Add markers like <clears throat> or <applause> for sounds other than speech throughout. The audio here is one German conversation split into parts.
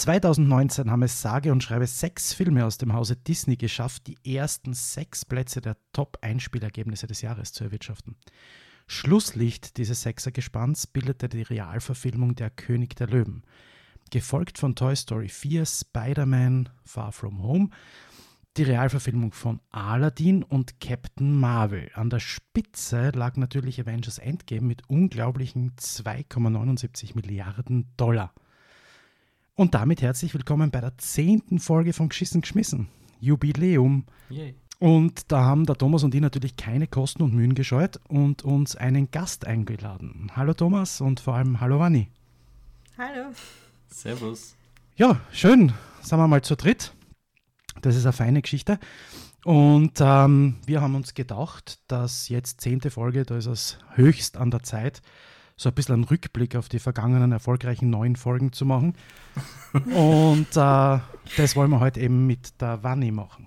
2019 haben es sage und schreibe sechs Filme aus dem Hause Disney geschafft, die ersten sechs Plätze der Top-Einspielergebnisse des Jahres zu erwirtschaften. Schlusslicht dieses Sechsergespanns bildete die Realverfilmung Der König der Löwen, gefolgt von Toy Story 4, Spider-Man Far From Home, die Realverfilmung von Aladdin und Captain Marvel. An der Spitze lag natürlich Avengers Endgame mit unglaublichen 2,79 Milliarden Dollar. Und damit herzlich willkommen bei der zehnten Folge von Geschissen geschmissen. Jubiläum. Yay. Und da haben der Thomas und ich natürlich keine Kosten und Mühen gescheut und uns einen Gast eingeladen. Hallo Thomas und vor allem hallo Wanni. Hallo. Servus. Ja, schön. Sind wir mal zu dritt. Das ist eine feine Geschichte. Und ähm, wir haben uns gedacht, dass jetzt zehnte Folge, da ist es höchst an der Zeit, so ein bisschen einen Rückblick auf die vergangenen erfolgreichen neun Folgen zu machen. Und äh, das wollen wir heute eben mit der Wanni machen.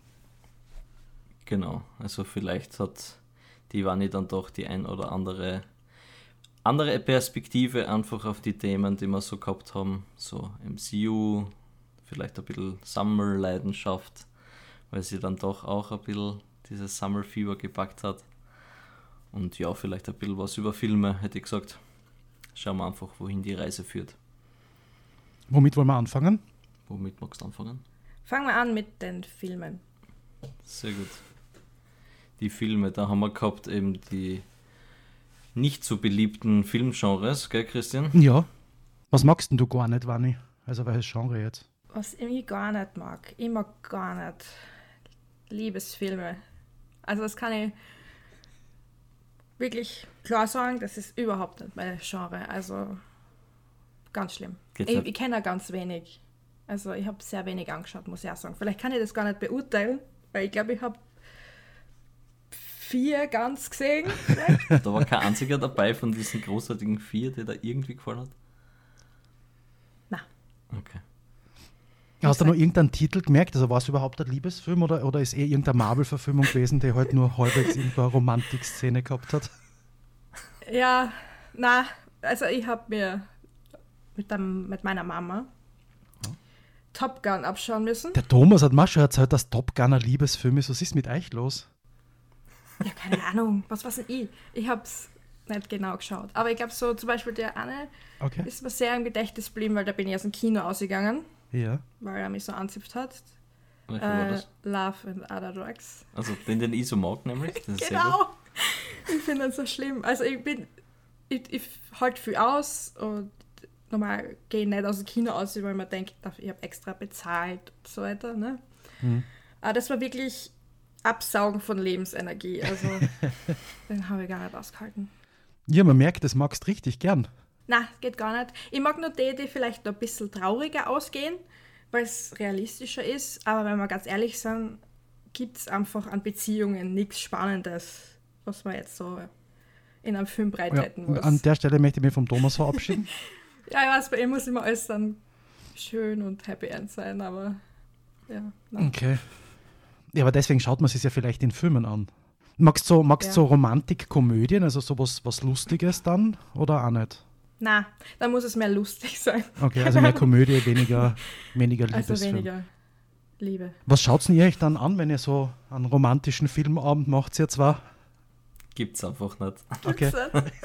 Genau, also vielleicht hat die Wanni dann doch die ein oder andere andere Perspektive einfach auf die Themen, die wir so gehabt haben, so MCU, vielleicht ein bisschen Summer-Leidenschaft, weil sie dann doch auch ein bisschen dieses Summer-Fieber gepackt hat. Und ja, vielleicht ein bisschen was über Filme, hätte ich gesagt. Schauen wir einfach, wohin die Reise führt. Womit wollen wir anfangen? Womit magst du anfangen? Fangen wir an mit den Filmen. Sehr gut die Filme. Da haben wir gehabt eben die nicht so beliebten Filmgenres, gell, Christian? Ja. Was magst denn du gar nicht, Wanni? Also welches Genre jetzt? Was ich gar nicht mag. Ich mag gar nicht Liebesfilme. Also das kann ich wirklich klar sagen, das ist überhaupt nicht mein Genre. Also ganz schlimm. ich, ich kenne ganz wenig. Also ich habe sehr wenig angeschaut, muss ich auch sagen. Vielleicht kann ich das gar nicht beurteilen, weil ich glaube, ich habe vier ganz gesehen. <laughs> da war kein einziger dabei von diesen großartigen vier, der da irgendwie gefallen hat? Nein. Okay. Hast du noch irgendeinen Titel gemerkt? Also war es überhaupt ein Liebesfilm oder, oder ist eh irgendeine Marvel-Verfilmung gewesen, die halt nur halbwegs irgendeine Romantik-Szene gehabt hat? Ja, na, also ich habe mir mit, dem, mit meiner Mama Top Gun abschauen müssen. Der Thomas hat mir schon erzählt, dass Top Gun ein Liebesfilm ist. Was ist mit euch los? Ja, keine Ahnung. Was weiß ich? Ich habe es nicht genau geschaut. Aber ich glaube, so zum Beispiel der eine okay. ist mir sehr im Gedächtnis geblieben, weil da bin ich aus dem Kino ausgegangen. Ja. Weil er mich so anzipft hat. Äh, Love and Other Drugs. Also den, den ich so mag, nämlich. genau. Ich finde das so schlimm. Also ich bin, ich, ich halte viel aus und normal gehe ich nicht aus dem Kino aus, weil man denkt, ich habe extra bezahlt und so weiter. Ne? Hm. Aber das war wirklich Absaugen von Lebensenergie. Also, <laughs> den habe ich gar nicht ausgehalten. Ja, man merkt, das magst du richtig gern. Na, geht gar nicht. Ich mag nur die, die vielleicht noch ein bisschen trauriger ausgehen, weil es realistischer ist. Aber wenn wir ganz ehrlich sind, gibt es einfach an Beziehungen nichts Spannendes, was man jetzt so in einem Film breithalten ja, muss. An der Stelle möchte ich mich vom Thomas verabschieden. <laughs> ja, ich weiß, bei ihm muss immer alles dann schön und happy end sein, aber ja. Nein. Okay. Ja, aber deswegen schaut man es ja vielleicht in Filmen an. Magst du so, magst ja. so Romantikkomödien, also sowas was Lustiges dann oder auch nicht? Na, dann muss es mehr lustig sein. Okay, also mehr Komödie, weniger, weniger Liebesfilm. Also weniger Liebe. Was schaut ihr euch dann an, wenn ihr so einen romantischen Filmabend macht, ihr zwar? Gibt's einfach nicht. Okay.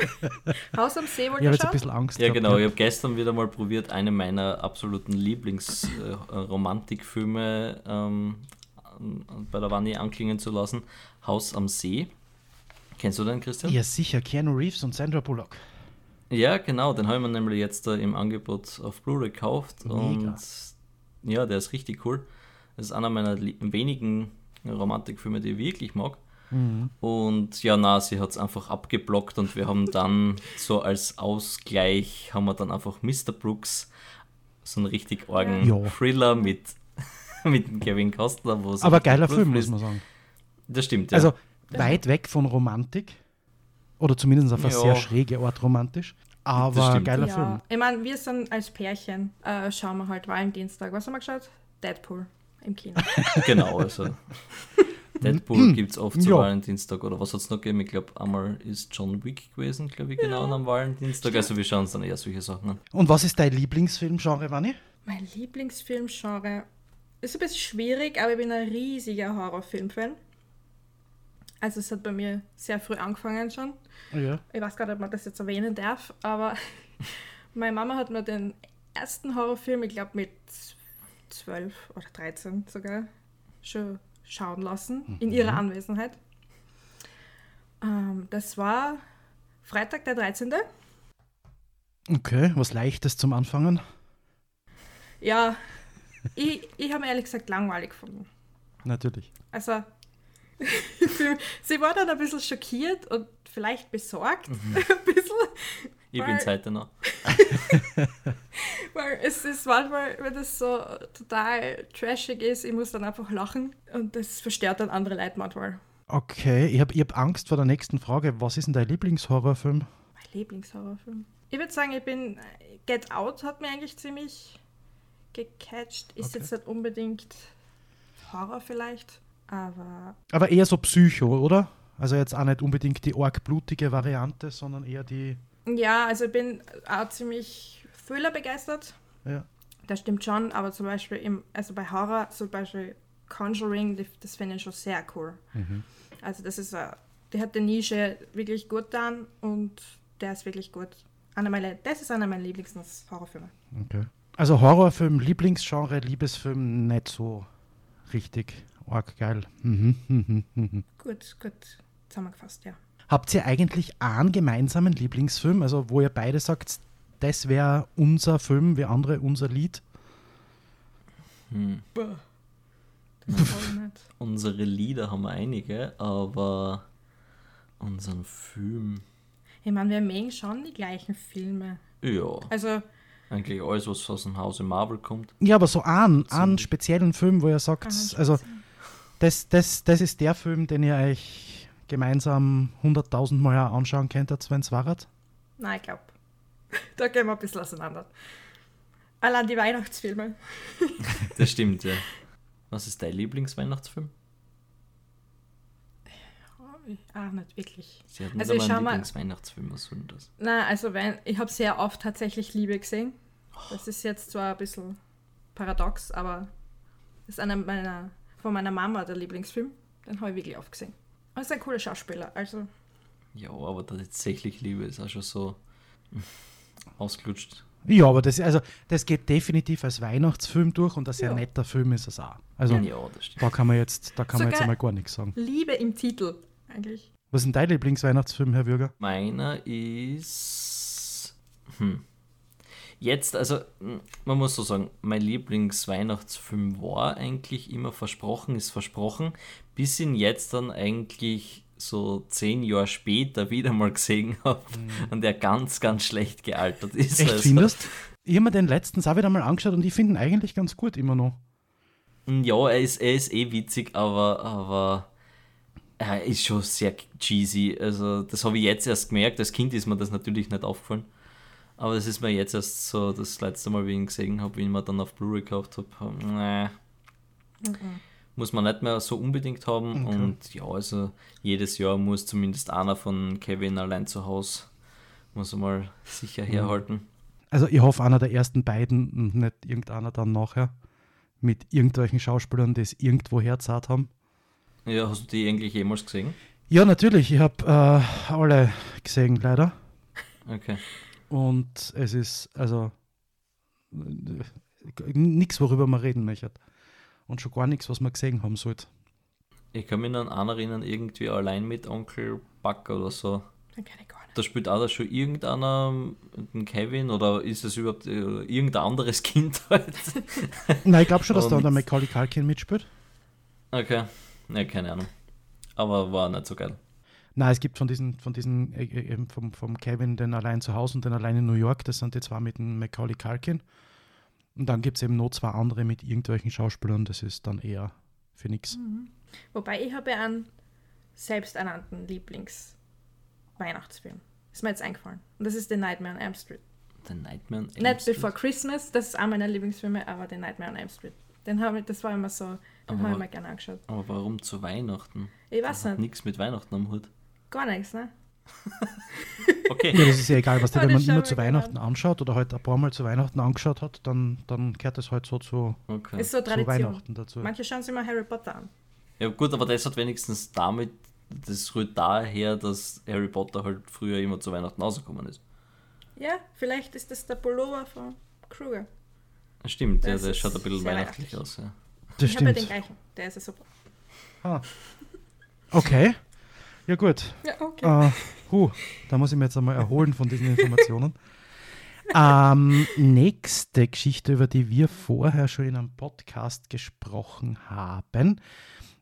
<laughs> Haus am See wollt ihr Ich habe jetzt ein bisschen Angst. Ja, gehabt, genau. Ja. Ich habe gestern wieder mal probiert, eine meiner absoluten Lieblingsromantikfilme äh, ähm, bei der Wanne anklingen zu lassen. Haus am See. Kennst du den, Christian? Ja, sicher. Keanu Reeves und Sandra Bullock. Ja, genau. Den haben wir nämlich jetzt da im Angebot auf Blu-ray gekauft. Mega. Und ja, der ist richtig cool. Das ist einer meiner wenigen Romantikfilme, die ich wirklich mag. Mhm. Und ja, na, sie hat es einfach abgeblockt und wir haben dann so als Ausgleich haben wir dann einfach Mr. Brooks so einen richtig argen ja. Thriller mit <laughs> mit Kevin Costner. Wo Aber geiler Film, muss man sagen. Das stimmt, ja. Also weit weg von Romantik. Oder zumindest auf eine ja. sehr schräge Art romantisch. Aber geiler ja. Film. Ich meine, wir sind als Pärchen, äh, schauen wir halt Valentinstag. Was haben wir geschaut? Deadpool im Kino. <laughs> genau, also. <laughs> Deadpool gibt es oft zu ja. Valentinstag oder was hat es noch gegeben? Ich glaube, einmal ist John Wick gewesen, glaube ich, genau ja. am Valentinstag. Also wir schauen uns dann eher solche Sachen an. Und was ist dein Lieblingsfilmgenre, Wanni? Mein Lieblingsfilmgenre ist ein bisschen schwierig, aber ich bin ein riesiger Horrorfilm-Fan. Also es hat bei mir sehr früh angefangen schon. Ja. Ich weiß gar nicht, ob man das jetzt erwähnen darf, aber <laughs> meine Mama hat mir den ersten Horrorfilm, ich glaube mit 12 oder 13 sogar, schon schauen lassen, in ihrer Anwesenheit. Ähm, das war Freitag der 13. Okay, was Leichtes zum Anfangen. Ja, <laughs> ich, ich habe ehrlich gesagt langweilig gefunden. Natürlich. Also, sie war dann ein bisschen schockiert und vielleicht besorgt. <laughs> Ein bisschen. Ich Weil- bin's heute noch. Weil es ist manchmal, wenn das so total trashig ist, ich muss dann einfach lachen und das verstört dann andere Leute manchmal. Okay, ich habe ich hab Angst vor der nächsten Frage. Was ist denn dein Lieblingshorrorfilm? Mein Lieblingshorrorfilm. Ich würde sagen, ich bin. Get Out hat mir eigentlich ziemlich gecatcht. Ist Okay. jetzt nicht unbedingt Horror vielleicht, aber Aber eher so Psycho, oder? Also jetzt auch nicht unbedingt die arg blutige Variante, sondern eher die. ja, also ich bin auch ziemlich Thriller begeistert. Ja. Das stimmt schon, aber zum Beispiel im, also bei Horror, zum Beispiel Conjuring, das finde ich schon sehr cool. Also das ist, die hat die Nische wirklich gut getan und der ist wirklich gut. Einer meiner, das ist einer meiner Lieblings-Horrorfilme. Okay. Also Horrorfilm, Lieblingsgenre, Liebesfilm nicht so richtig arg geil. Mhm, mhm, mhm. Gut, gut zusammengefasst, ja. Habt ihr eigentlich einen gemeinsamen Lieblingsfilm, also wo ihr beide sagt, das wäre unser Film, wie andere unser Lied? Hm. Das hab ich nicht. Unsere Lieder haben wir einige, aber unseren Film, Ich meine, wir mögen schon die gleichen Filme. ja, Also, eigentlich alles, was aus dem Hause Marvel kommt. Ja, aber so einen, So einen ein- speziellen Film, wo ihr sagt, also das, das, das ist der Film, den ihr euch gemeinsam 100.000 Mal auch anschauen könntet, wenn es war. nein, ich glaube, <laughs> da gehen wir ein bisschen auseinander. Allein die Weihnachtsfilme. <laughs> Das stimmt, ja. Was ist dein Lieblingsweihnachtsfilm? Ah, nicht wirklich. Sie hat nicht Also ich einmal schau einen mal- Lieblingsweihnachtsfilm, was soll das? Nein, also wenn, ich habe sehr oft tatsächlich Liebe gesehen. Das ist jetzt zwar ein bisschen paradox, aber das ist einer meiner, von meiner Mama der Lieblingsfilm. Den habe ich wirklich oft gesehen. Und ist ein cooler Schauspieler, also Ja, aber tatsächlich Liebe ist auch schon so hm, ausgelutscht. Ja, aber das, also, das geht definitiv als Weihnachtsfilm durch und ein sehr Ja. netter Film ist es auch. Also Ja, das stimmt. da kann man jetzt, da kann man jetzt einmal gar nichts sagen. Liebe im Titel eigentlich. Was ist denn dein Lieblingsweihnachtsfilm, Herr Würger? Meiner ist. Hm. Jetzt, also, hm, man muss so sagen, mein Lieblingsweihnachtsfilm war eigentlich immer Versprochen ist Versprochen, bis ihn jetzt dann eigentlich so zehn Jahre später wieder mal gesehen <laughs> habe und der ganz, ganz schlecht gealtert ist. Mhm. Echt Also, findest? Ich habe mir den letztens auch wieder mal angeschaut und ich finde ihn eigentlich ganz gut immer noch. Ja, er ist, er ist eh witzig, aber, aber er ist schon sehr cheesy. Also, das habe ich jetzt erst gemerkt. Als Kind ist mir das natürlich nicht aufgefallen. Aber das ist mir jetzt erst so das letzte Mal, wie ich ihn gesehen habe, wie ich ihn mir dann auf Blu-ray gekauft habe. Nee. Muss man nicht mehr so unbedingt haben. Okay. Und ja, also jedes Jahr muss zumindest einer von Kevin allein zu Hause muss er mal sicher herhalten. Also ich hoffe, einer der ersten beiden und nicht irgendeiner dann nachher mit irgendwelchen Schauspielern, die es irgendwo herzahlt haben. Ja, hast du die eigentlich jemals gesehen? Ja, natürlich. Ich habe äh, alle gesehen, leider. Okay. Und es ist also nichts, worüber man reden möchte. Und schon gar nichts, was man gesehen haben sollte. Ich kann mich an einen erinnern, irgendwie allein mit Onkel Buck oder so. Den kenne ich gar nicht. Da spielt auch da schon irgendeiner, den Kevin, oder ist es überhaupt äh, irgendein anderes <laughs> Kind halt? <laughs> Nein, ich glaube schon, dass da der Macaulay Culkin mitspielt. Okay, ne, keine Ahnung. Aber war nicht so geil. Nein, es gibt von diesen, von diesen äh, äh, eben vom, vom Kevin den allein zu Hause und den allein in New York, das sind die zwei mit dem Macaulay Culkin. Und dann gibt es eben noch zwei andere mit irgendwelchen Schauspielern, das ist dann eher für nix. Wobei ich habe ja einen selbsternannten Lieblings-Weihnachtsfilm. Ist mir jetzt eingefallen. Und das ist The Nightmare on Elm Street. The Nightmare on Elm Street. Before Christmas, das ist auch meiner Lieblingsfilme, aber The Nightmare on Elm Street. Den hab ich, das war immer so, den Aber- habe ich mir gerne angeschaut. Aber warum zu Weihnachten? Ich weiß Hat nicht, nichts mit Weihnachten am Hut. Gar nichts, ne? <laughs> Okay. Ja, das ist ja egal, was der, Ja, wenn man immer zu gerne Weihnachten anschaut oder halt ein paar Mal zu Weihnachten angeschaut hat, dann, dann kehrt das halt so zu, okay. Ist so zu Tradition. Weihnachten dazu. Manche schauen sich mal Harry Potter an. Ja gut, aber das hat wenigstens damit, das rührt daher, dass Harry Potter halt früher immer zu Weihnachten rausgekommen ist. Ja, vielleicht ist das der Pullover von Kruger. Stimmt, ja, Das der ist schaut ein bisschen weihnachtlich weihnachtlich. aus. Ja. Das ich habe ja den gleichen. Der ist ja super. Ah. Okay. Ja, gut. Ja, okay. Äh, huh, da muss ich mir jetzt einmal erholen von diesen Informationen. ähm, nächste Geschichte, über die wir vorher schon in einem Podcast gesprochen haben,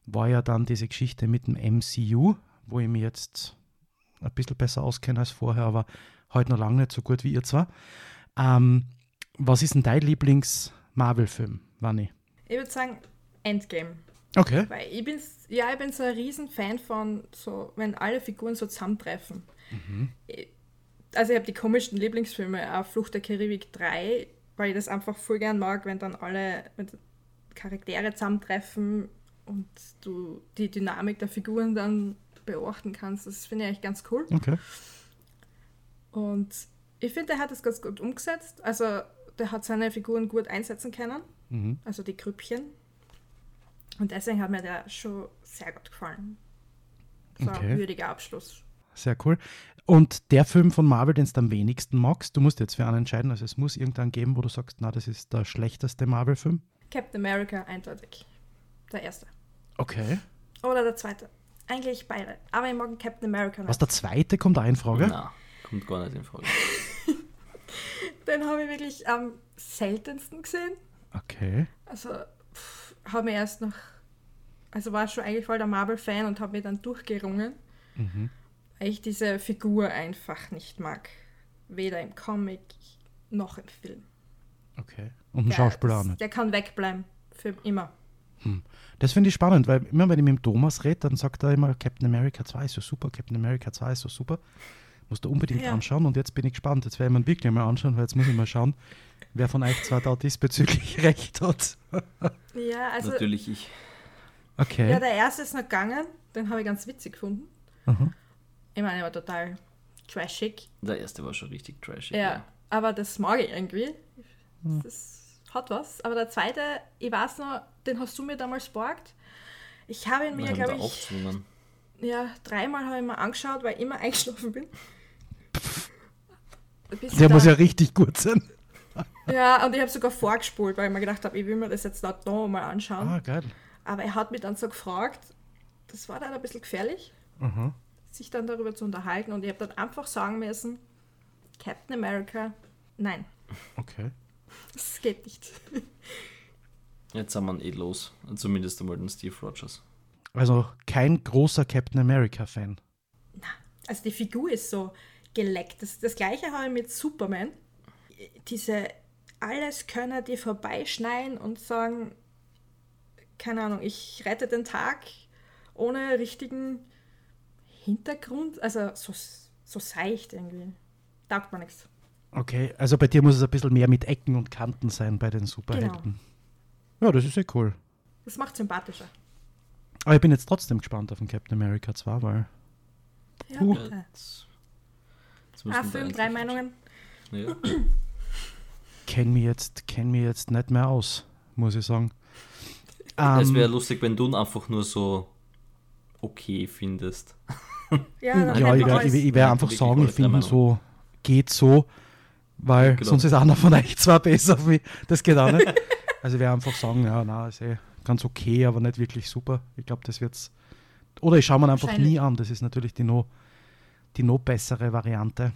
war ja dann diese Geschichte mit dem MCU, wo ich mich jetzt ein bisschen besser auskenne als vorher, aber heute noch lange nicht so gut wie ihr zwar. Ähm, was ist denn dein Lieblings-Marvel-Film, Wanni? Ich würde sagen Endgame. Okay. Weil ich bin, ja, ich bin so ein riesen Fan von, so, wenn alle Figuren so zusammentreffen. Ich- Also ich habe die komischsten Lieblingsfilme, auch Flucht der Karibik 3, weil ich das einfach voll gern mag, wenn dann alle Charaktere zusammentreffen und du die Dynamik der Figuren dann beobachten kannst. Das finde ich eigentlich ganz cool. Okay. Und ich finde, der hat das ganz gut umgesetzt. Also der hat seine Figuren gut einsetzen können, Mhm. also die Grüppchen. Und deswegen hat mir der schon sehr gut gefallen. So Okay. ein würdiger Abschluss. Sehr cool. Und der Film von Marvel, den du am wenigsten magst, du musst jetzt für einen entscheiden. Also es muss irgendeinen geben, wo du sagst, na, das ist der schlechteste Marvel-Film. Captain America eindeutig. Der erste. Okay. Oder der zweite. Eigentlich beide. Aber ich mag Captain America Was nicht. der zweite kommt da in Frage? Na, kommt gar nicht in Frage. <laughs> Den habe ich wirklich am seltensten gesehen. Okay. Also habe mir erst noch, also war schon eigentlich voll der Marvel-Fan und habe mir dann durchgerungen, Mhm. weil ich diese Figur einfach nicht mag. Weder im Comic noch im Film. Okay. Und ein Schauspieler auch nicht. Der kann wegbleiben. Für immer. Das finde ich spannend, weil immer wenn ich mit dem Thomas rede, dann sagt er immer, Captain America 2 ist so super, Captain America 2 ist so super. Musst du unbedingt Ja. anschauen und jetzt bin ich gespannt. Jetzt werde ich mir wirklich mal anschauen, weil jetzt muss ich mal schauen, wer von euch zwei da diesbezüglich <laughs> recht hat. Ja, also Natürlich ich. Okay. ja, der erste ist noch gegangen. Den habe ich ganz witzig gefunden. Aha. Ich meine, er war total trashig. Der erste war schon richtig trashig. Ja, aber das mag ich irgendwie. Das hat was. Aber der zweite, ich weiß noch, den hast du mir damals borgt. Ich habe ihn mir, glaube ich, aufzwungen. ja, dreimal habe ich mir angeschaut, weil ich immer <laughs> eingeschlafen bin. Bis Der muss ja richtig gut sein. Ja, und ich habe sogar vorgespult, weil ich mir gedacht habe, ich will mir das jetzt da noch mal anschauen. Ah, geil. Aber er hat mich dann so gefragt, das war dann ein bisschen gefährlich, Aha. sich dann darüber zu unterhalten. Und ich habe dann einfach sagen müssen, Captain America, nein, Okay. das geht nicht. Jetzt sind wir eh los. Zumindest einmal den Steve Rogers. Also kein großer Captain America-Fan. Also die Figur ist so geleckt. Das, das gleiche habe ich mit Superman. Diese alles können die vorbeischneien und sagen, keine Ahnung, ich rette den Tag ohne richtigen Hintergrund. Also so, so seicht irgendwie. Taugt man nichts. Okay, also bei dir muss es ein bisschen mehr mit Ecken und Kanten sein bei den Superhelden. Ja, das ist ja cool. Das macht sympathischer. Aber ich bin jetzt trotzdem gespannt auf den Captain America 2, weil Ja, Uh. bitte. Ah, wir Film, drei Meinungen. Ja. <clears throat> kenn mich jetzt, kenn mich jetzt nicht mehr aus, muss ich sagen. Es Ähm, wäre lustig, wenn du ihn einfach nur so okay findest. Ja, <laughs> dann ja, ich werde werd Ja, einfach sagen, ich finde so, geht so, weil Genau. sonst ist einer von euch zwar besser wie das geht auch nicht. Also ich werde einfach sagen, ja, na, ist eh ganz okay, aber nicht wirklich super. Ich glaube, das wird's. Oder ich schaue mir einfach nie an. Das ist natürlich die noch, die noch bessere Variante.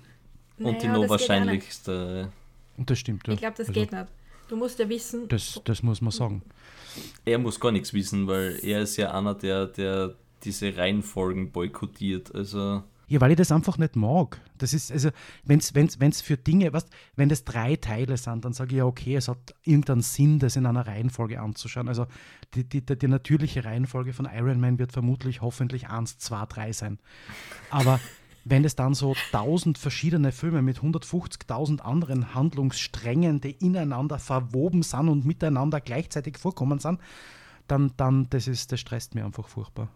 Und die Naja, geht auch nicht. wahrscheinlichste. Und das stimmt. Ja. Ich glaube, das Also, geht nicht. Du musst ja wissen, Das, das muss man sagen. Er muss gar nichts wissen, weil er ist ja einer, der, der diese Reihenfolgen boykottiert. Also Ja, weil ich das einfach nicht mag. Das ist, also, wenn es wenn's, wenn's für Dinge, weißt, wenn das drei Teile sind, dann sage ich ja, okay, es hat irgendeinen Sinn, das in einer Reihenfolge anzuschauen. Also die, die, die, die natürliche Reihenfolge von Iron Man wird vermutlich hoffentlich 1, 2, 3 sein. Aber wenn es dann so tausend verschiedene Filme mit 150.000 anderen Handlungssträngen, die ineinander verwoben sind und miteinander gleichzeitig vorkommen sind, dann, dann das, ist, das stresst mir einfach furchtbar.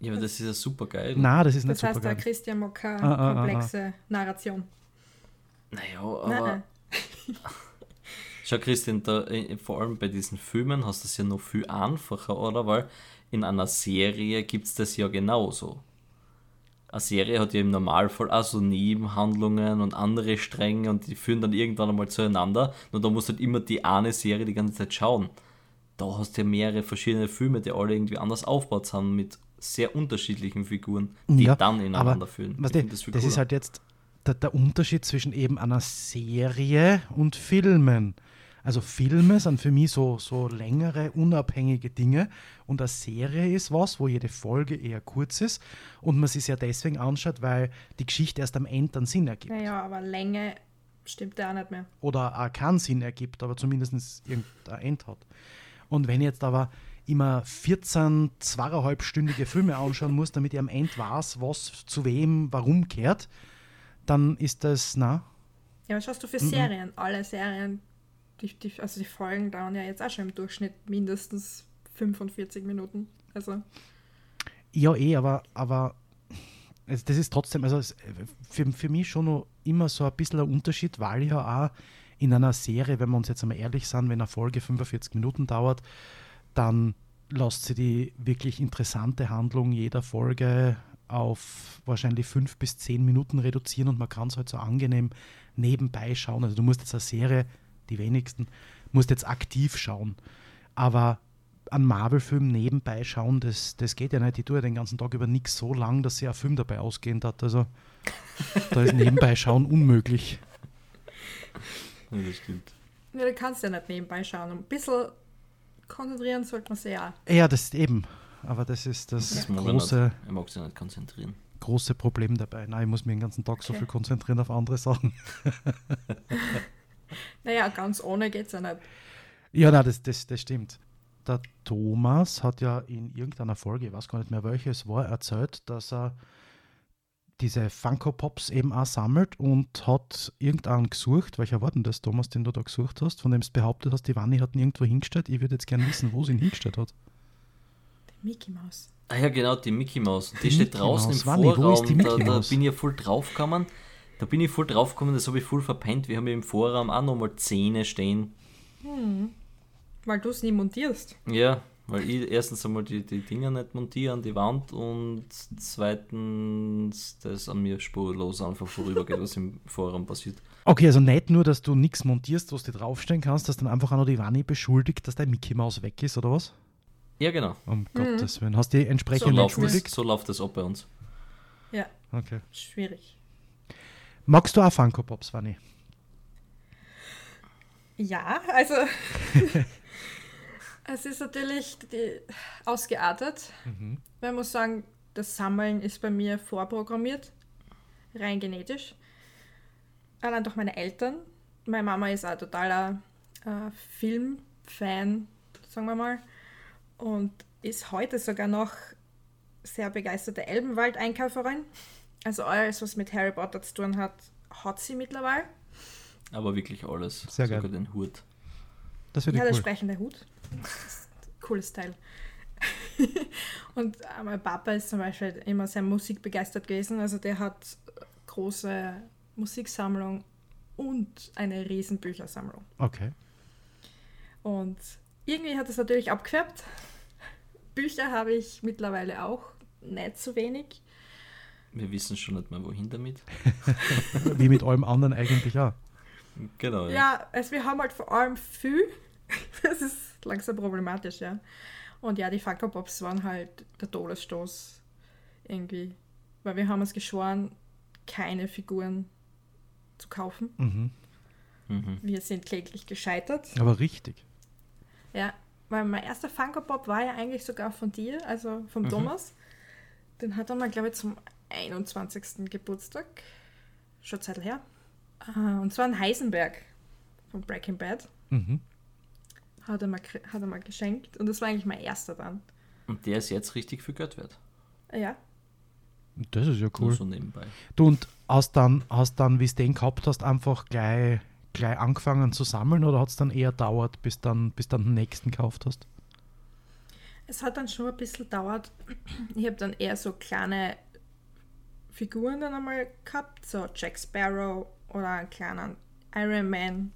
Ja, aber das ist ja super geil. Na, das ist nicht Das heißt, super der geil. Christian mag keine Ah, ah, ah, komplexe Narration. Naja, Nein, aber nein. <laughs> schau Christian, da, äh, vor allem bei diesen Filmen hast du es ja noch viel einfacher, oder? Weil in einer Serie gibt es das ja genauso. Eine Serie hat ja im Normalfall auch so Nebenhandlungen und andere Stränge und die führen dann irgendwann einmal zueinander. Nur da musst du halt immer die eine Serie die ganze Zeit schauen. Da hast du ja mehrere verschiedene Filme, die alle irgendwie anders aufgebaut sind, mit sehr unterschiedlichen Figuren, die Ja, dann ineinander aber, führen. Find das viel ist halt jetzt der, der Unterschied zwischen eben einer Serie und Filmen. Also Filme sind für mich so, so längere, unabhängige Dinge und eine Serie ist was, wo jede Folge eher kurz ist und man sich ja deswegen anschaut, weil die Geschichte erst am Ende einen Sinn ergibt. Naja, aber Länge stimmt ja auch nicht mehr. Oder auch keinen Sinn ergibt, aber zumindest irgendein End hat. Und wenn ich jetzt aber immer 14 zweieinhalbstündige Filme anschauen muss, damit ich am Ende weiß, was zu wem, warum kehrt, dann ist das, na, Ja, was schaust du Mhm. für Serien? Alle Serien, die, die, also die Folgen dauern ja jetzt auch schon im Durchschnitt mindestens 45 Minuten. Also, Ja, eh, aber, aber es- das ist trotzdem, also für, für mich schon noch immer so ein bisschen ein Unterschied, weil ja auch in einer Serie, wenn wir uns jetzt einmal ehrlich sind, wenn eine Folge 45 Minuten dauert, dann lässt sie die wirklich interessante Handlung jeder Folge auf wahrscheinlich fünf bis zehn Minuten reduzieren und man kann es halt so angenehm nebenbei schauen. Also du musst jetzt eine Serie, die wenigsten, musst jetzt aktiv schauen. Aber einen Marvel-Film nebenbei schauen, das, das geht ja nicht. Ich tue ja den ganzen Tag über nichts so lang, dass sich ein Film dabei ausgehend hat. Also da ist nebenbei schauen unmöglich. Ja, das stimmt. ja, du kannst ja nicht nebenbei schauen. Ein bisschen konzentrieren sollte man sich ja. Ja, das ist eben. Aber das ist das er große, nicht. Er mag sich nicht konzentrieren. große Problem dabei. Nein, ich muss mich den ganzen Tag so Okay. viel konzentrieren auf andere Sachen. <laughs> <laughs> Naja, ganz ohne geht's ja nicht. Ja, nein, das, das, das stimmt. Der Thomas hat ja in irgendeiner Folge, ich weiß gar nicht mehr welche es war, erzählt, dass er diese Funko Pops eben auch sammelt und hat irgendeinen gesucht. Welcher war denn das, Thomas, den du da gesucht hast, von dem du behauptet hast, die Wanni hat ihn irgendwo hingestellt? Ich würde jetzt gerne wissen, wo sie ihn hingestellt hat. Die Mickey Maus. Ah ja, genau, die Mickey Maus. Die Die steht Mickey draußen Maus. im Wanni, wo ist Vorraum. die da, Mickey da Maus? bin ich ja voll draufgekommen. Da bin ich voll draufgekommen, das habe ich voll verpennt. Wir haben im Vorraum auch nochmal Zähne stehen. Weil du es nie montierst. Ja, weil ich erstens einmal die, die Dinger nicht montiere an die Wand und zweitens das an mir spurlos einfach vorübergeht, was im <laughs> Vorraum passiert. Okay, also nicht nur, dass du nichts montierst, was du draufstellen kannst, dass dann einfach auch noch die Wanni beschuldigt, dass dein Mickey Maus weg ist, oder was? Ja, genau. Um Gottes Willen. Hast du die So entsprechend läuft, das, entschuldigt? so läuft das ab bei uns. Ja, Okay. schwierig. Magst du auch Funko Pops, Wanni? Ja, also <laughs> es ist natürlich die, ausgeartet. Man muss sagen, das Sammeln ist bei mir vorprogrammiert, rein genetisch. Allein durch meine Eltern. Meine Mama ist auch totaler äh, Filmfan, sagen wir mal. Und ist heute sogar noch sehr begeisterte Elbenwald-Einkäuferin. Also alles, was mit Harry Potter zu tun hat, hat sie mittlerweile. Aber wirklich alles. Sehr Sogar geil. den Hut. Das finde Ja, ich der cool. sprechende Hut. <laughs> Cooles Teil. <laughs> und äh, mein Papa ist zum Beispiel immer sehr musikbegeistert gewesen. Also der hat große Musiksammlung und eine riesen Büchersammlung. Okay. Und irgendwie hat es natürlich abgefärbt. Bücher habe ich mittlerweile auch nicht so wenig. Wir wissen schon nicht mehr, wohin damit. <laughs> Wie mit allem anderen eigentlich auch. Genau. Ja, also wir haben halt vor allem viel. <laughs> Das ist langsam problematisch, ja. Und ja, die Funko Pops waren halt der Todesstoß irgendwie. Weil wir haben uns geschworen, keine Figuren zu kaufen. Mhm. Mhm. Wir sind kläglich gescheitert. Aber richtig. Ja, weil mein erster Funko Pop war ja eigentlich sogar von dir, also vom Thomas. Den hat er mal, glaube ich, zum 21. Geburtstag. Schon Zeit her. Äh, Und zwar ein Heisenberg von Breaking Bad. Mhm. Hat er, mal, hat er mal geschenkt. Und das war eigentlich mein erster dann. Und der ist jetzt richtig viel Geld wert. Ja. Das ist ja Nur cool. so nebenbei. Du und hast dann, hast dann, wie es den gehabt hast, einfach gleich, gleich angefangen zu sammeln oder hat es dann eher dauert, bis dann, bis dann den nächsten gekauft hast? Es hat dann schon ein bisschen gedauert. Ich habe dann eher so kleine Figuren dann einmal gehabt, so Jack Sparrow oder einen kleinen Iron Man.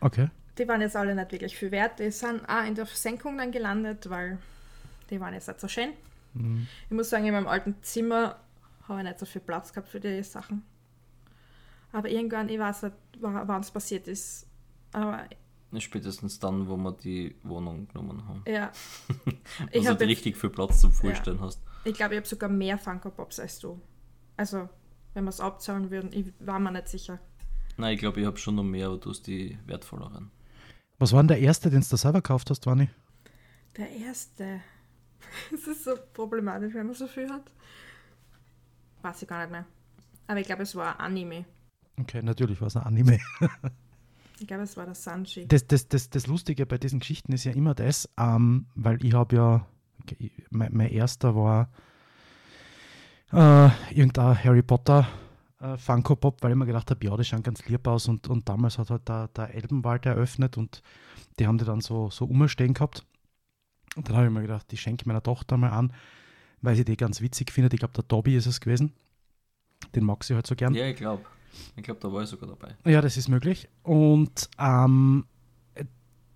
Okay. Die waren jetzt alle nicht wirklich viel wert. Die sind auch in der Versenkung dann gelandet, weil die waren jetzt nicht so schön. Ich muss sagen, in meinem alten Zimmer habe ich nicht so viel Platz gehabt für die Sachen. Aber irgendwann, ich weiß nicht, wa- wann es passiert ist. Aber Spätestens dann, wo wir die Wohnung genommen haben. ja, Ich <laughs> ich also habe du richtig viel Platz zum Vorstellen hast. ich glaube, ich habe sogar mehr Funko Pops als du. Also, wenn wir es abzahlen würden, ich war mir nicht sicher. Nein, ich glaube, ich habe schon noch mehr, aber du hast die wertvolleren. Was war denn der erste, den du selber gekauft hast, Wani? Der erste. <laughs> Es ist so problematisch, wenn man so viel hat. Weiß ich gar nicht mehr. Aber ich glaube, es war ein Anime. Okay, natürlich war es ein Anime. <laughs> Ich glaube, es war der Sanji. Das, das, das, das Lustige bei diesen Geschichten ist ja immer das, ähm, weil ich habe ja, okay, mein, mein erster war äh, irgendein Harry Potter äh, Funko Pop, weil ich mir gedacht habe, ja, die schauen ganz lieb aus und, und damals hat halt der, der Elbenwald eröffnet und die haben die dann so, so umstehen gehabt. Und dann habe ich mir gedacht, die schenke ich meiner Tochter mal an, weil sie die ganz witzig findet. Ich glaube, der Dobby ist es gewesen. Den mag sie halt so gern. Ja, ich glaube. Ich glaube, da war ich sogar dabei. Ja, das ist möglich. Und ähm,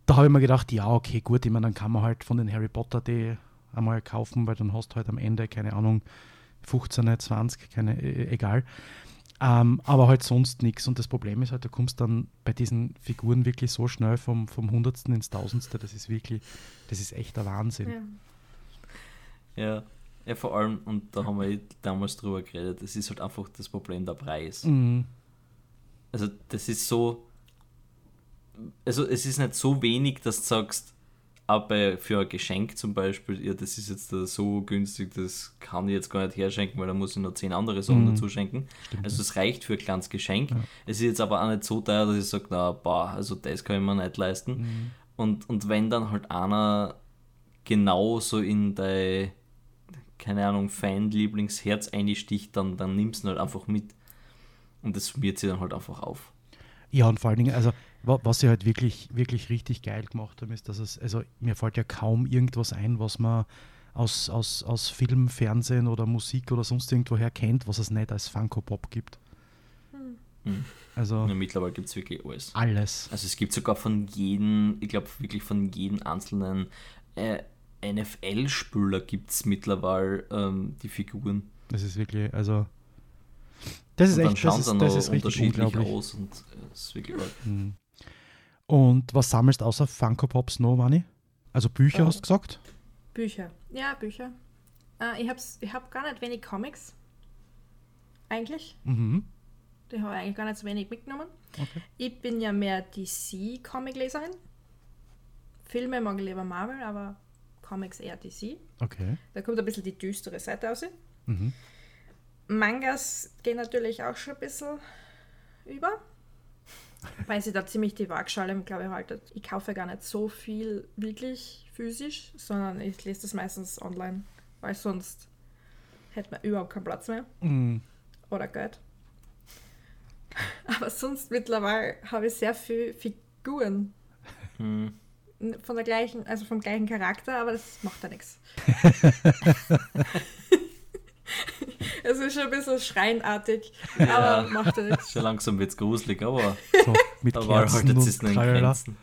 da habe ich mir gedacht, ja, okay, gut, ich meine, dann kann man halt von den Harry Potter die einmal kaufen, weil dann hast du halt am Ende, keine Ahnung, 15, 20, keine, e- egal. Ähm, aber halt sonst nichts. Und das Problem ist halt, du kommst dann bei diesen Figuren wirklich so schnell vom, vom Hundertsten ins Tausendste. Das ist wirklich, das ist echt der Wahnsinn. Ja. Ja. Ja, vor allem, und da haben wir eh damals drüber geredet, es ist halt einfach das Problem der Preis. Mhm. Also, das ist so. Also, es ist nicht so wenig, dass du sagst, aber für ein Geschenk zum Beispiel, ja, das ist jetzt so günstig, das kann ich jetzt gar nicht herschenken, weil da muss ich noch zehn andere Sachen Mhm. dazu schenken. Stimmt. Also, es reicht für ein kleines Geschenk. Ja. Es ist jetzt aber auch nicht so teuer, dass ich sage, na, boah, also das kann ich mir nicht leisten. Mhm. Und, und wenn dann halt einer genau so in dein, keine Ahnung, Fan-Lieblingsherz einsticht, dann, dann nimmst du ihn halt einfach mit. Und das summiert sich dann halt einfach auf. Ja, und vor allen Dingen, also was sie halt wirklich, wirklich richtig geil gemacht haben, ist, dass es, also mir fällt ja kaum irgendwas ein, was man aus, aus, aus Film, Fernsehen oder Musik oder sonst irgendwoher kennt, was es nicht als Funko Pop gibt. Mhm. Also Ja, mittlerweile gibt es wirklich alles. alles. Also es gibt sogar von jedem, ich glaube wirklich von jedem einzelnen äh, NFL-Spieler gibt es mittlerweile ähm, die Figuren. Das ist wirklich, also das ist und dann echt, das ist, das ist richtig unterschiedlich unglaublich. aus und äh, es ist wirklich. Mhm. Und was sammelst du außer Funko Pops noch, Manni? Also Bücher Oh. hast du gesagt? Bücher. Ja, Bücher. Äh, ich habe ich hab gar nicht wenig Comics. Eigentlich. Mhm. Die habe ich eigentlich gar nicht so wenig mitgenommen. Okay. Ich bin ja mehr DC-Comic-Leserin. Filme mag ich lieber Marvel, aber Comics eher DC. Okay. Da kommt ein bisschen die düstere Seite aus. Mhm. Mangas gehen natürlich auch schon ein bisschen über. Weil sie da ziemlich die Waagschale, glaube ich, haltet. Ich kaufe gar nicht so viel wirklich physisch, sondern ich lese das meistens online, weil sonst hätte man überhaupt keinen Platz mehr Mhm. oder Geld. Aber sonst mittlerweile habe ich sehr viele Figuren Hm. von der gleichen, also vom gleichen Charakter, aber das macht ja nichts. <laughs> <laughs> Es ist schon ein bisschen schreinartig, aber macht ja nichts. Schon langsam wird es gruselig, aber, So mit <laughs> aber Kerzen und. Grenzen.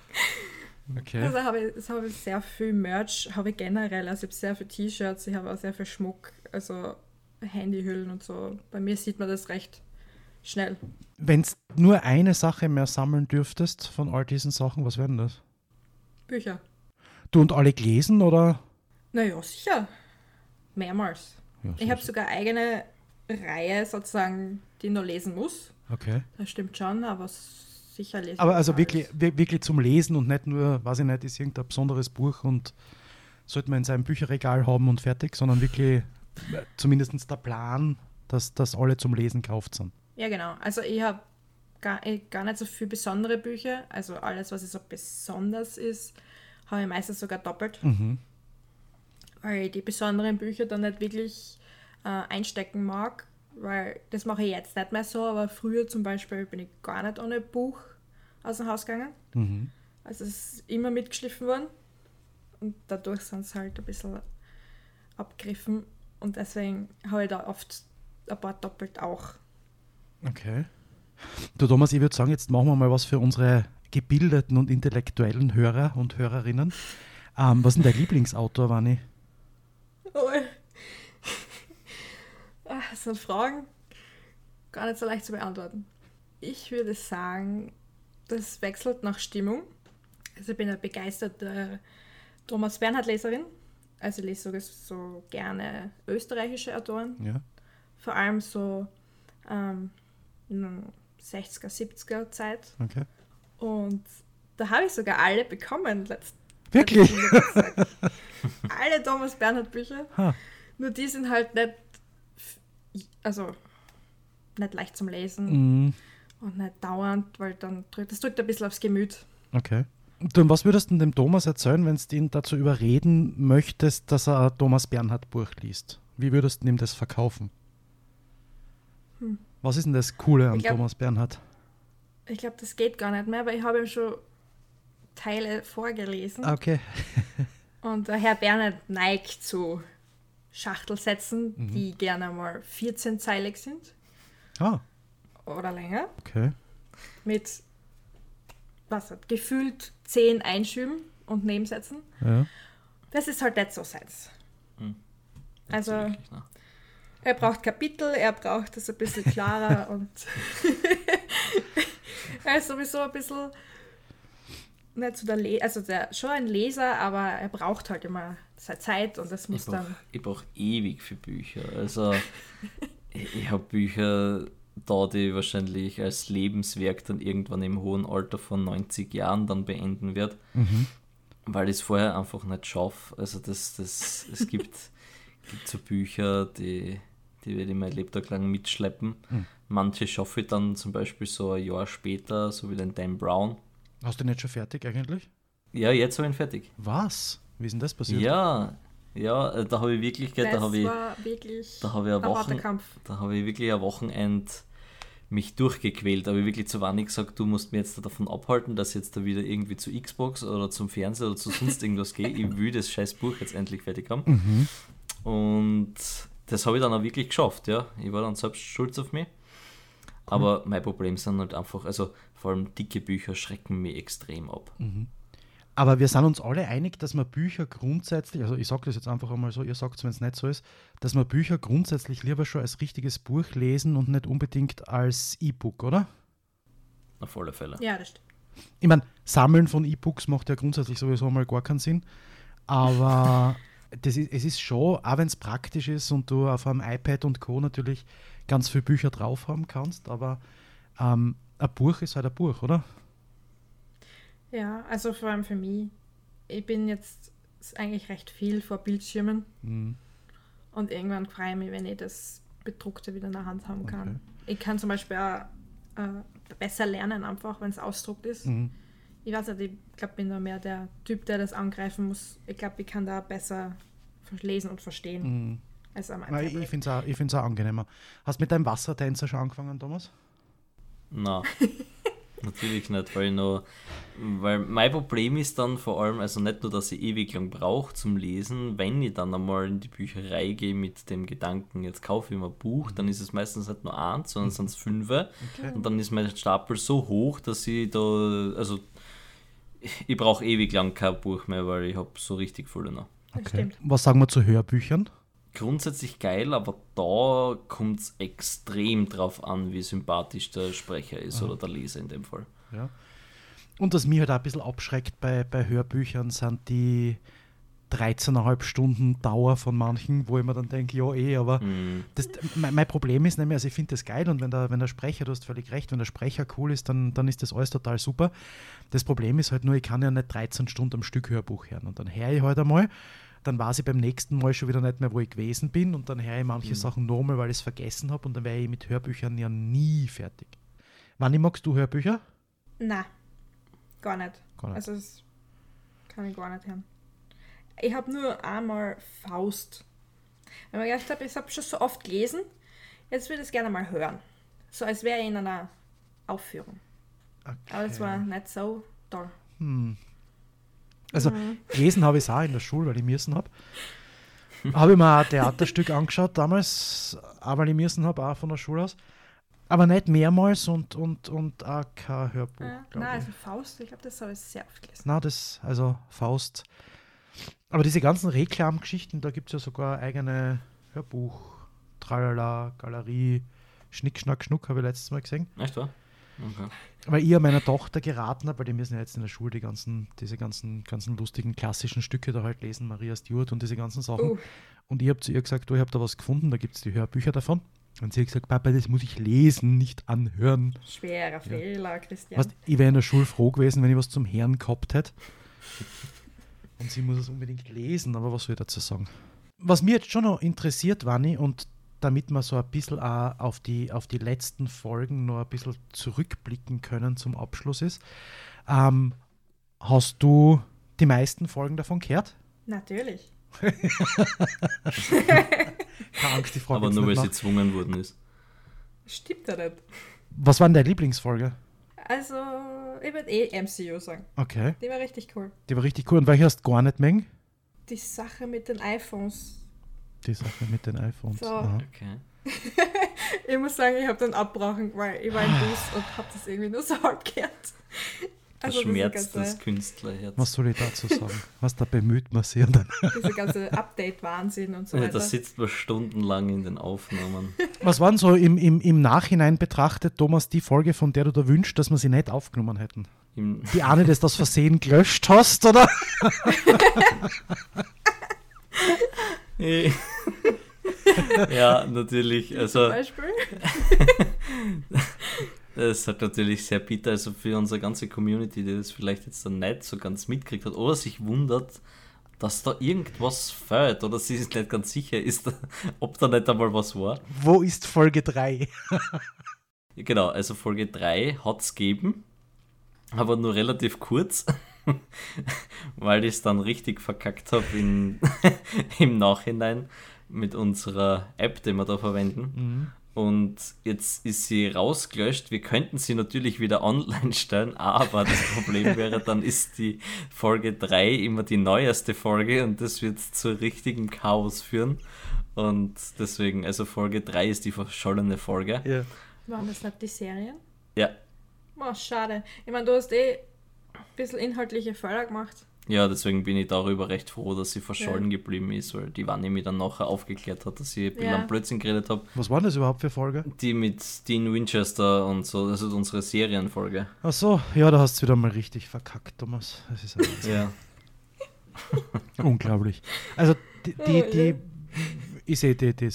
Okay. Also habe ich, das habe ich sehr viel Merch, habe ich generell. Also ich habe sehr viele T-Shirts, ich habe auch sehr viel Schmuck, also Handyhüllen und so. Bei mir sieht man das recht schnell. Wenn du nur eine Sache mehr sammeln dürftest von all diesen Sachen, was wären das? Bücher. Du und alle gelesen oder? Naja, sicher. Mehrmals. Ja, Ich habe sogar eigene Reihe sozusagen, die ich noch lesen muss. Okay. Das stimmt schon, aber sicher lesen. Aber also wirklich, wir- wirklich zum Lesen und nicht nur, weiß ich nicht, ist irgendein besonderes Buch und sollte man in seinem Bücherregal haben und fertig, sondern wirklich äh, zumindest der Plan, dass, dass alle zum Lesen gekauft sind. Ja, genau. Also ich habe gar, gar nicht so viele besondere Bücher. Also alles, was so besonders ist, habe ich meistens sogar doppelt. Mhm. Weil die besonderen Bücher dann nicht wirklich äh, einstecken mag. Weil das mache ich jetzt nicht mehr so, aber früher zum Beispiel bin ich gar nicht ohne Buch aus dem Haus gegangen. Mhm. Also es ist immer mitgeschliffen worden. und dadurch sind sie halt ein bisschen abgegriffen und deswegen habe ich da oft ein paar doppelt auch. Okay. Du Thomas, ich würde sagen, jetzt machen wir mal was für unsere gebildeten und intellektuellen Hörer und Hörerinnen. Ähm, was ist denn dein Lieblingsautor, Wanni? Oh. Ah, Das sind Fragen gar nicht so leicht zu beantworten. Ich würde sagen, das wechselt nach Stimmung. Also ich bin eine begeisterte Thomas Bernhard-Leserin. Also ich lese sogar so gerne österreichische Autoren. Ja. Vor allem so ähm, in der 60er, 70er Zeit. Okay. Und da habe ich sogar alle bekommen. Letzt Wirklich? <laughs> alle Thomas Bernhard Bücher. Ha. Nur die sind halt nicht, also nicht leicht zum Lesen Mm, und nicht dauernd, weil dann drückt, das drückt ein bisschen aufs Gemüt. okay. Du, und was würdest du dem Thomas erzählen, wenn du ihn dazu überreden möchtest, dass er Thomas Bernhard Buch liest? Wie würdest du ihm das verkaufen? Hm. Was ist denn das Coole an glaub- Thomas Bernhard? Ich glaube, das geht gar nicht mehr, weil ich habe ihm schon Teile vorgelesen. Ah, Okay. <laughs> Und der Herr Bernhard neigt zu Schachtelsätzen, Mhm. die gerne mal 14-zeilig sind Ah, oder länger. okay. Mit was hat, gefühlt 10 Einschüben und Nebensätzen. Ja. Das ist halt nicht so seins. Nicht Also- wirklich, ne? Er braucht Kapitel, er braucht das ein bisschen klarer <laughs> und <laughs> er ist sowieso ein bisschen nicht so der Le also der, schon ein Leser, aber er braucht halt immer seine Zeit und das muss Ich brauche dann. brauch ewig für Bücher. Also, <laughs> ich, ich habe Bücher da, die ich wahrscheinlich als Lebenswerk dann irgendwann im hohen Alter von 90 Jahren dann beenden werde, Mhm. weil ich es vorher einfach nicht schaffe. Also, das, das, es gibt, <laughs> gibt so Bücher, die, die werde ich mein Lebtag lang mitschleppen. Mhm. Manche schaffe ich dann zum Beispiel so ein Jahr später, so wie den Dan Brown. Hast du nicht schon fertig eigentlich? Ja, jetzt habe ich ihn fertig. Was? Wie ist denn das passiert? Ja, ja, äh, da habe ich wirklich, gell, da das habe ich. war wirklich Da habe ich ein eine harter Woche, Kampf. da habe ich wirklich ein Wochenend mich durchgequält. Da habe ich wirklich zu Wanni gesagt, du musst mir jetzt davon abhalten, dass ich jetzt da wieder irgendwie zu Xbox oder zum Fernseher oder zu sonst irgendwas gehe. Ich will das scheiß Buch jetzt endlich fertig haben. Mhm. Und das habe ich dann auch wirklich geschafft, ja. Ich war dann selbst stolz auf mich. Aber mein Problem sind halt einfach, also vor allem dicke Bücher schrecken mich extrem ab. Aber wir sind uns alle einig, dass man Bücher grundsätzlich, also ich sage das jetzt einfach einmal so, ihr sagt es, wenn es nicht so ist, dass man Bücher grundsätzlich lieber schon als richtiges Buch lesen und nicht unbedingt als E-Book, oder? Auf alle Fälle. Ja, das stimmt. Ich meine, Sammeln von E-Books macht ja grundsätzlich sowieso mal gar keinen Sinn. Aber <laughs> das ist, es ist schon, auch wenn es praktisch ist und du auf einem iPad und Co. natürlich ganz viele Bücher drauf haben kannst, aber ähm, ein Buch ist halt ein Buch, oder? Ja, also vor allem für mich. Ich bin jetzt eigentlich recht viel vor Bildschirmen Mhm. und irgendwann freue ich mich, wenn ich das Bedruckte wieder in der Hand haben kann. Okay. Ich kann zum Beispiel auch äh, besser lernen, einfach wenn es ausdruckt ist. Mhm. Ich weiß nicht, ich glaube, bin da mehr der Typ, der das angreifen muss. Ich glaube, ich kann da besser lesen und verstehen Mhm. Als am Nein, ich finde es auch, ich find's auch angenehmer. Hast du mit deinem Wassertänzer schon angefangen, Thomas? Na, <laughs> natürlich nicht, weil ich noch, weil mein Problem ist dann vor allem, also nicht nur, dass ich ewig lang brauche zum Lesen, wenn ich dann einmal in die Bücherei gehe mit dem Gedanken, jetzt kaufe ich mir ein Buch, dann ist es meistens nicht nur eins, sondern sind es fünf Okay. und dann ist mein Stapel so hoch, dass ich da, also ich brauche ewig lang kein Buch mehr, weil ich habe so richtig voll noch. Stimmt. Was sagen wir zu Hörbüchern? Grundsätzlich geil, aber da kommt es extrem drauf an, wie sympathisch der Sprecher ist oder der Leser in dem Fall. Ja. Und was mich halt auch ein bisschen abschreckt bei, bei Hörbüchern, sind die 13,5 Stunden Dauer von manchen, wo ich mir dann denke, ja eh, aber Mhm. das, mein, mein Problem ist nämlich, also ich finde das geil und wenn der, wenn der Sprecher, du hast völlig recht, wenn der Sprecher cool ist, dann, dann ist das alles total super. Das Problem ist halt nur, ich kann ja nicht 13 Stunden am Stück Hörbuch hören und dann höre ich halt einmal, dann weiß ich beim nächsten Mal schon wieder nicht mehr, wo ich gewesen bin und dann höre ich manche Sachen nochmal, weil ich es vergessen habe und dann wäre ich mit Hörbüchern ja nie fertig. Wann magst du Hörbücher? Na, gar nicht. Gar nicht. Also das kann ich gar nicht hören. Ich habe nur einmal Faust. Weil ich mir gedacht habe, ich habe schon so oft gelesen, jetzt würde ich es gerne mal hören. So als wäre ich in einer Aufführung. Aber es war nicht so toll. Hm. Also gelesen habe ich es auch in der Schule, weil ich müssen habe. habe ich mir auch ein Theaterstück angeschaut damals, auch weil ich müssen habe, auch von der Schule aus. Aber nicht mehrmals und, und, und auch kein Hörbuch. Ja. Nein, ich. also Faust, ich glaube, das habe ich sehr oft gelesen. Na, das, also Faust. Aber diese ganzen Reklamgeschichten, da gibt es ja sogar eigene Hörbuch, Tralala, Galerie, Schnick, Schnack, Schnuck, habe ich letztes Mal gesehen. Echt wahr? Okay. Weil ich ja meiner Tochter geraten habe, weil die müssen ja jetzt in der Schule die ganzen, diese ganzen, ganzen lustigen klassischen Stücke da halt lesen, Maria Stewart und diese ganzen Sachen. Uh, Und ich habe zu ihr gesagt, du, ich habe da was gefunden, da gibt es die Hörbücher davon. Und sie hat gesagt, Papa, das muss ich lesen, nicht anhören. schwerer Fehler, Christian. Weißt, ich wäre in der Schule froh gewesen, wenn ich was zum Herrn gehabt hätte. Und sie muss es unbedingt lesen, aber was soll ich dazu sagen? Was mir jetzt schon noch interessiert, Wanni, und damit wir so ein bisschen auch auf die, auf die letzten Folgen noch ein bisschen zurückblicken können zum Abschluss ist, ähm, hast du die meisten Folgen davon gehört? Natürlich. <laughs> Keine Angst, die Frage Aber nur weil sie gezwungen worden ist. Stimmt ja nicht. Was war denn deine Lieblingsfolge? Also, ich würde eh MCU sagen. Okay, Die war richtig cool. die war richtig cool. Und welche hast du gar nicht mengen? Die Sache mit den iPhones. Die Sache mit den iPhones. So. Okay. <laughs> Ich muss sagen, ich habe dann abbrauchen, weil ich war im Bus und habe das irgendwie nur so halb gehört. <laughs> Der Also diese Schmerz des Künstlerherz. Was soll ich dazu sagen? Was da bemüht man sich dann <laughs> diese ganze Update-Wahnsinn und so Ja, weiter. da sitzt man stundenlang in den Aufnahmen. Was waren so im, im, im Nachhinein betrachtet, Thomas, die Folge, von der du da wünschst, dass wir sie nicht aufgenommen hätten? Im, Die eine, dass du das Versehen gelöscht hast, oder? <laughs> ja, natürlich. Zum Also, Beispiel. <laughs> das ist halt natürlich sehr bitter. Also für unsere ganze Community, die das vielleicht jetzt dann nicht so ganz mitgekriegt hat oder sich wundert, dass da irgendwas fehlt oder sie sich nicht ganz sicher ist, <laughs> ob da nicht einmal was war. Wo ist Folge 3? Genau, also Folge 3 hat es gegeben, aber nur relativ kurz, <laughs> weil ich es dann richtig verkackt habe <laughs> im Nachhinein mit unserer App, die wir da verwenden. Und jetzt ist sie rausgelöscht. Wir könnten sie natürlich wieder online stellen, aber das Problem wäre, dann ist die Folge 3 immer die neueste Folge und das wird zu richtigem Chaos führen. Und deswegen, also Folge 3 ist die verschollene Folge. Ja. Waren das nicht die Serien? Ja, Oh, schade. Ich meine, du hast eh bisschen inhaltliche Fehler gemacht. Ja, deswegen bin ich darüber recht froh, dass sie verschollen geblieben ist, weil die Wanni mir dann nachher aufgeklärt hat, dass ich ein bisschen Ja. am Blödsinn geredet habe. Was war das überhaupt für Folge? Die mit Dean Winchester und so, also unsere Serienfolge. Ach so, ja, da hast du wieder mal richtig verkackt, Thomas. Das ist ein <laughs> Wahnsinn. Ja. unglaublich. Also, die, die, die ich sehe, die, die du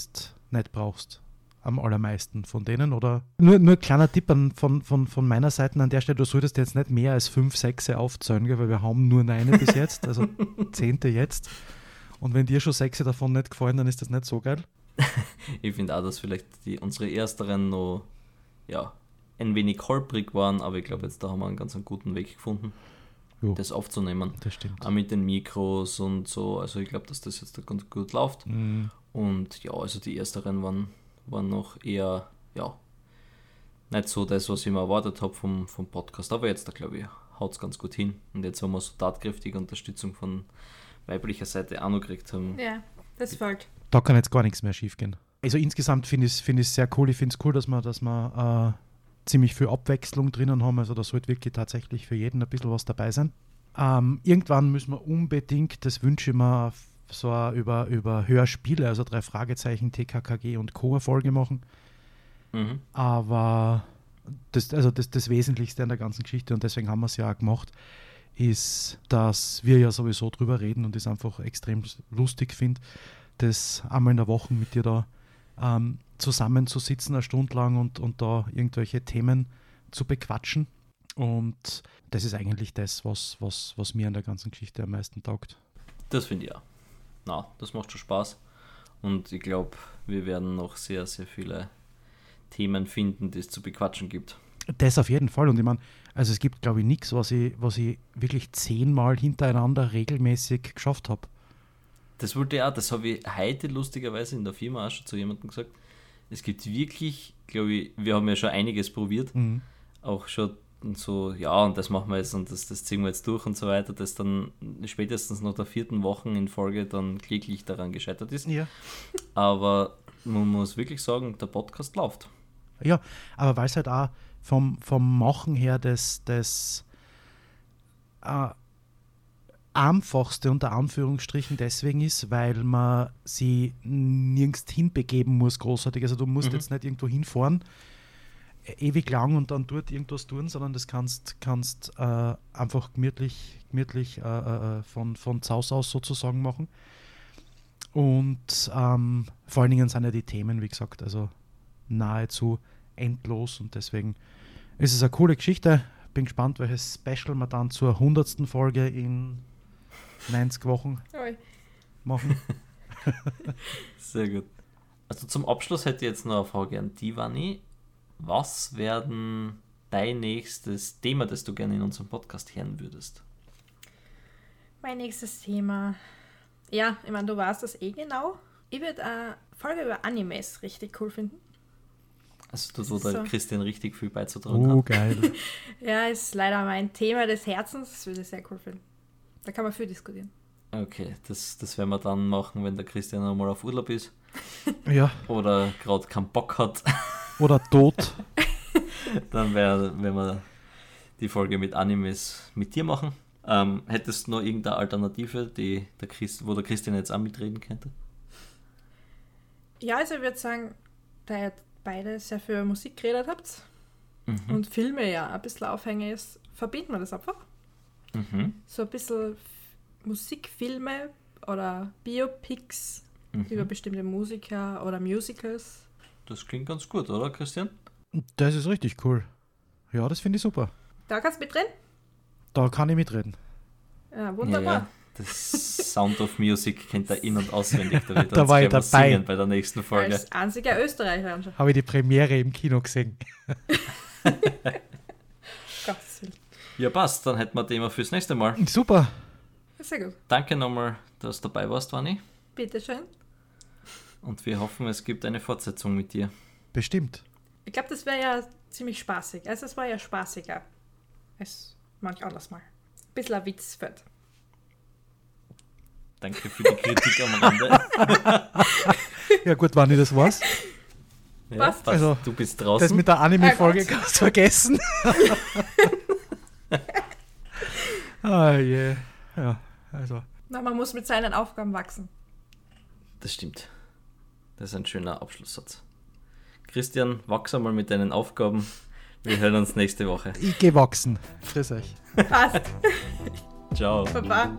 nicht brauchst. Am allermeisten von denen, oder? Nur, nur ein kleiner Tipp an, von, von, von meiner Seite an der Stelle, du solltest jetzt nicht mehr als fünf, sechs aufzählen, weil wir haben nur eine bis jetzt, also <laughs> zehnte jetzt. Und wenn dir schon sechs davon nicht gefallen, dann ist das nicht so geil. <laughs> Ich finde auch, dass vielleicht die, unsere ersteren noch, ja, ein wenig holprig waren, aber ich glaube, jetzt da haben wir einen ganz einen guten Weg gefunden, Jo, das aufzunehmen. das stimmt. Auch mit den Mikros und so. Also ich glaube, dass das jetzt da ganz gut läuft. Mm, Und ja, also die ersteren waren, waren noch eher, ja, nicht so das, was ich mir erwartet habe vom, vom Podcast. Aber jetzt, da glaube ich, haut es ganz gut hin. Und jetzt haben wir so tatkräftige Unterstützung von weiblicher Seite auch noch gekriegt haben. Ja, das fällt. Da kann jetzt gar nichts mehr schief gehen. Also insgesamt finde ich es find sehr cool. Ich finde es cool, dass wir, dass wir äh, ziemlich viel Abwechslung drinnen haben. Also da sollte wirklich tatsächlich für jeden ein bisschen was dabei sein. Ähm, irgendwann müssen wir unbedingt, das wünsche ich mir, so über, über Hörspiele, also drei Fragezeichen, TKKG und Co. Folge machen. Mhm. Aber das, also das, das Wesentlichste an der ganzen Geschichte, und deswegen haben wir es ja auch gemacht, ist, dass wir ja sowieso drüber reden und es einfach extrem lustig finde, das einmal in der Woche mit dir da ähm, zusammenzusitzen, eine Stunde lang und, und da irgendwelche Themen zu bequatschen. Und das ist eigentlich das, was, was, was mir an der ganzen Geschichte am meisten taugt. Das finde ich auch. Na, das macht schon Spaß. Und ich glaube, wir werden noch sehr, sehr viele Themen finden, die es zu bequatschen gibt. Das auf jeden Fall. Und ich meine, also es gibt, glaube ich, nichts, was ich, was ich wirklich zehnmal hintereinander regelmäßig geschafft habe. Das wollte ich auch, das habe ich heute lustigerweise in der Firma auch schon zu jemandem gesagt. Es gibt wirklich, glaube ich, wir haben ja schon einiges probiert, Mhm. auch schon so, ja, und das machen wir jetzt und das, das ziehen wir jetzt durch und so weiter, das dann spätestens nach der vierten Woche in Folge dann kläglich daran gescheitert ist. Ja. Aber man muss wirklich sagen, der Podcast läuft. Ja, aber weil es halt auch vom, vom Machen her das, das äh, einfachste unter Anführungsstrichen deswegen ist, weil man sie nirgends hinbegeben muss, großartig. Also du musst Mhm. jetzt nicht irgendwo hinfahren, ewig lang und dann dort irgendwas tun, sondern das kannst, kannst äh, einfach gemütlich, gemütlich äh, äh, von, von Zaus aus sozusagen machen. Und ähm, vor allen Dingen sind ja die Themen, wie gesagt, also nahezu endlos und deswegen ist es eine coole Geschichte. Bin gespannt, welches Special wir dann zur 100. Folge in 90 Wochen Ui. machen. <laughs> Sehr gut. Also zum Abschluss hätte ich jetzt noch eine Frage an die, Vanni. Was werden dein nächstes Thema, das du gerne in unserem Podcast hören würdest? Mein nächstes Thema. Ja, ich meine, du weißt das eh genau. Ich würde eine Folge über Animes richtig cool finden. Also Das wo ist der so. Christian richtig viel beizutragen Oh, hat. geil. <laughs> Ja, ist leider mein Thema des Herzens. Das würde ich sehr cool finden. Da kann man viel diskutieren. Okay, das, das werden wir dann machen, wenn der Christian einmal auf Urlaub ist Ja, oder gerade keinen Bock hat. <laughs> oder tot. <laughs> Dann wär, werden wir die Folge mit Animes mit dir machen. Ähm, hättest du noch irgendeine Alternative, die der Christ, wo der Christian jetzt auch mitreden könnte? Ja, also ich würde sagen, da ihr beide sehr viel Musik geredet habt Mhm. und Filme ja ein bisschen aufhängig ist, verbinden wir das einfach. Mhm. So ein bisschen Musikfilme oder Biopics über Mhm. bestimmte Musiker oder Musicals. Das klingt ganz gut, oder Christian? Das ist richtig cool. Ja, das finde ich super. Da kannst du mit drin? Da kann ich mitreden. Ja, wunderbar. Ja, ja. Das Sound of Music kennt er in- und auswendig. Da, wird Da war ich dabei. Bei der nächsten Folge. Als einziger Österreicher anscheinend. Habe ich die Premiere im Kino gesehen. <laughs> Ja, passt. Dann hätten wir Thema fürs nächste Mal. Super. Sehr gut. Danke nochmal, dass du dabei warst, Vani. Bitteschön. Und wir hoffen, es gibt eine Fortsetzung mit dir. Bestimmt. Ich glaube, das wäre ja ziemlich spaßig. Also es war ja spaßiger als manch anderes Mal. Bisschen ein Witz fällt. Danke für die Kritik am Rande. <laughs> Ja gut, wann ich das war's. Ja, Passt. passt. Also, du bist Das draußen. mit der Anime-Folge Ah, kannst du vergessen. <laughs> ah je. Ja, also. Na, man muss mit seinen Aufgaben wachsen. Das stimmt. Das ist ein schöner Abschlusssatz. Christian, wachs einmal mit deinen Aufgaben. Wir hören uns nächste Woche. Ich geh wachsen. Grüß euch. Passt. Ciao. Baba.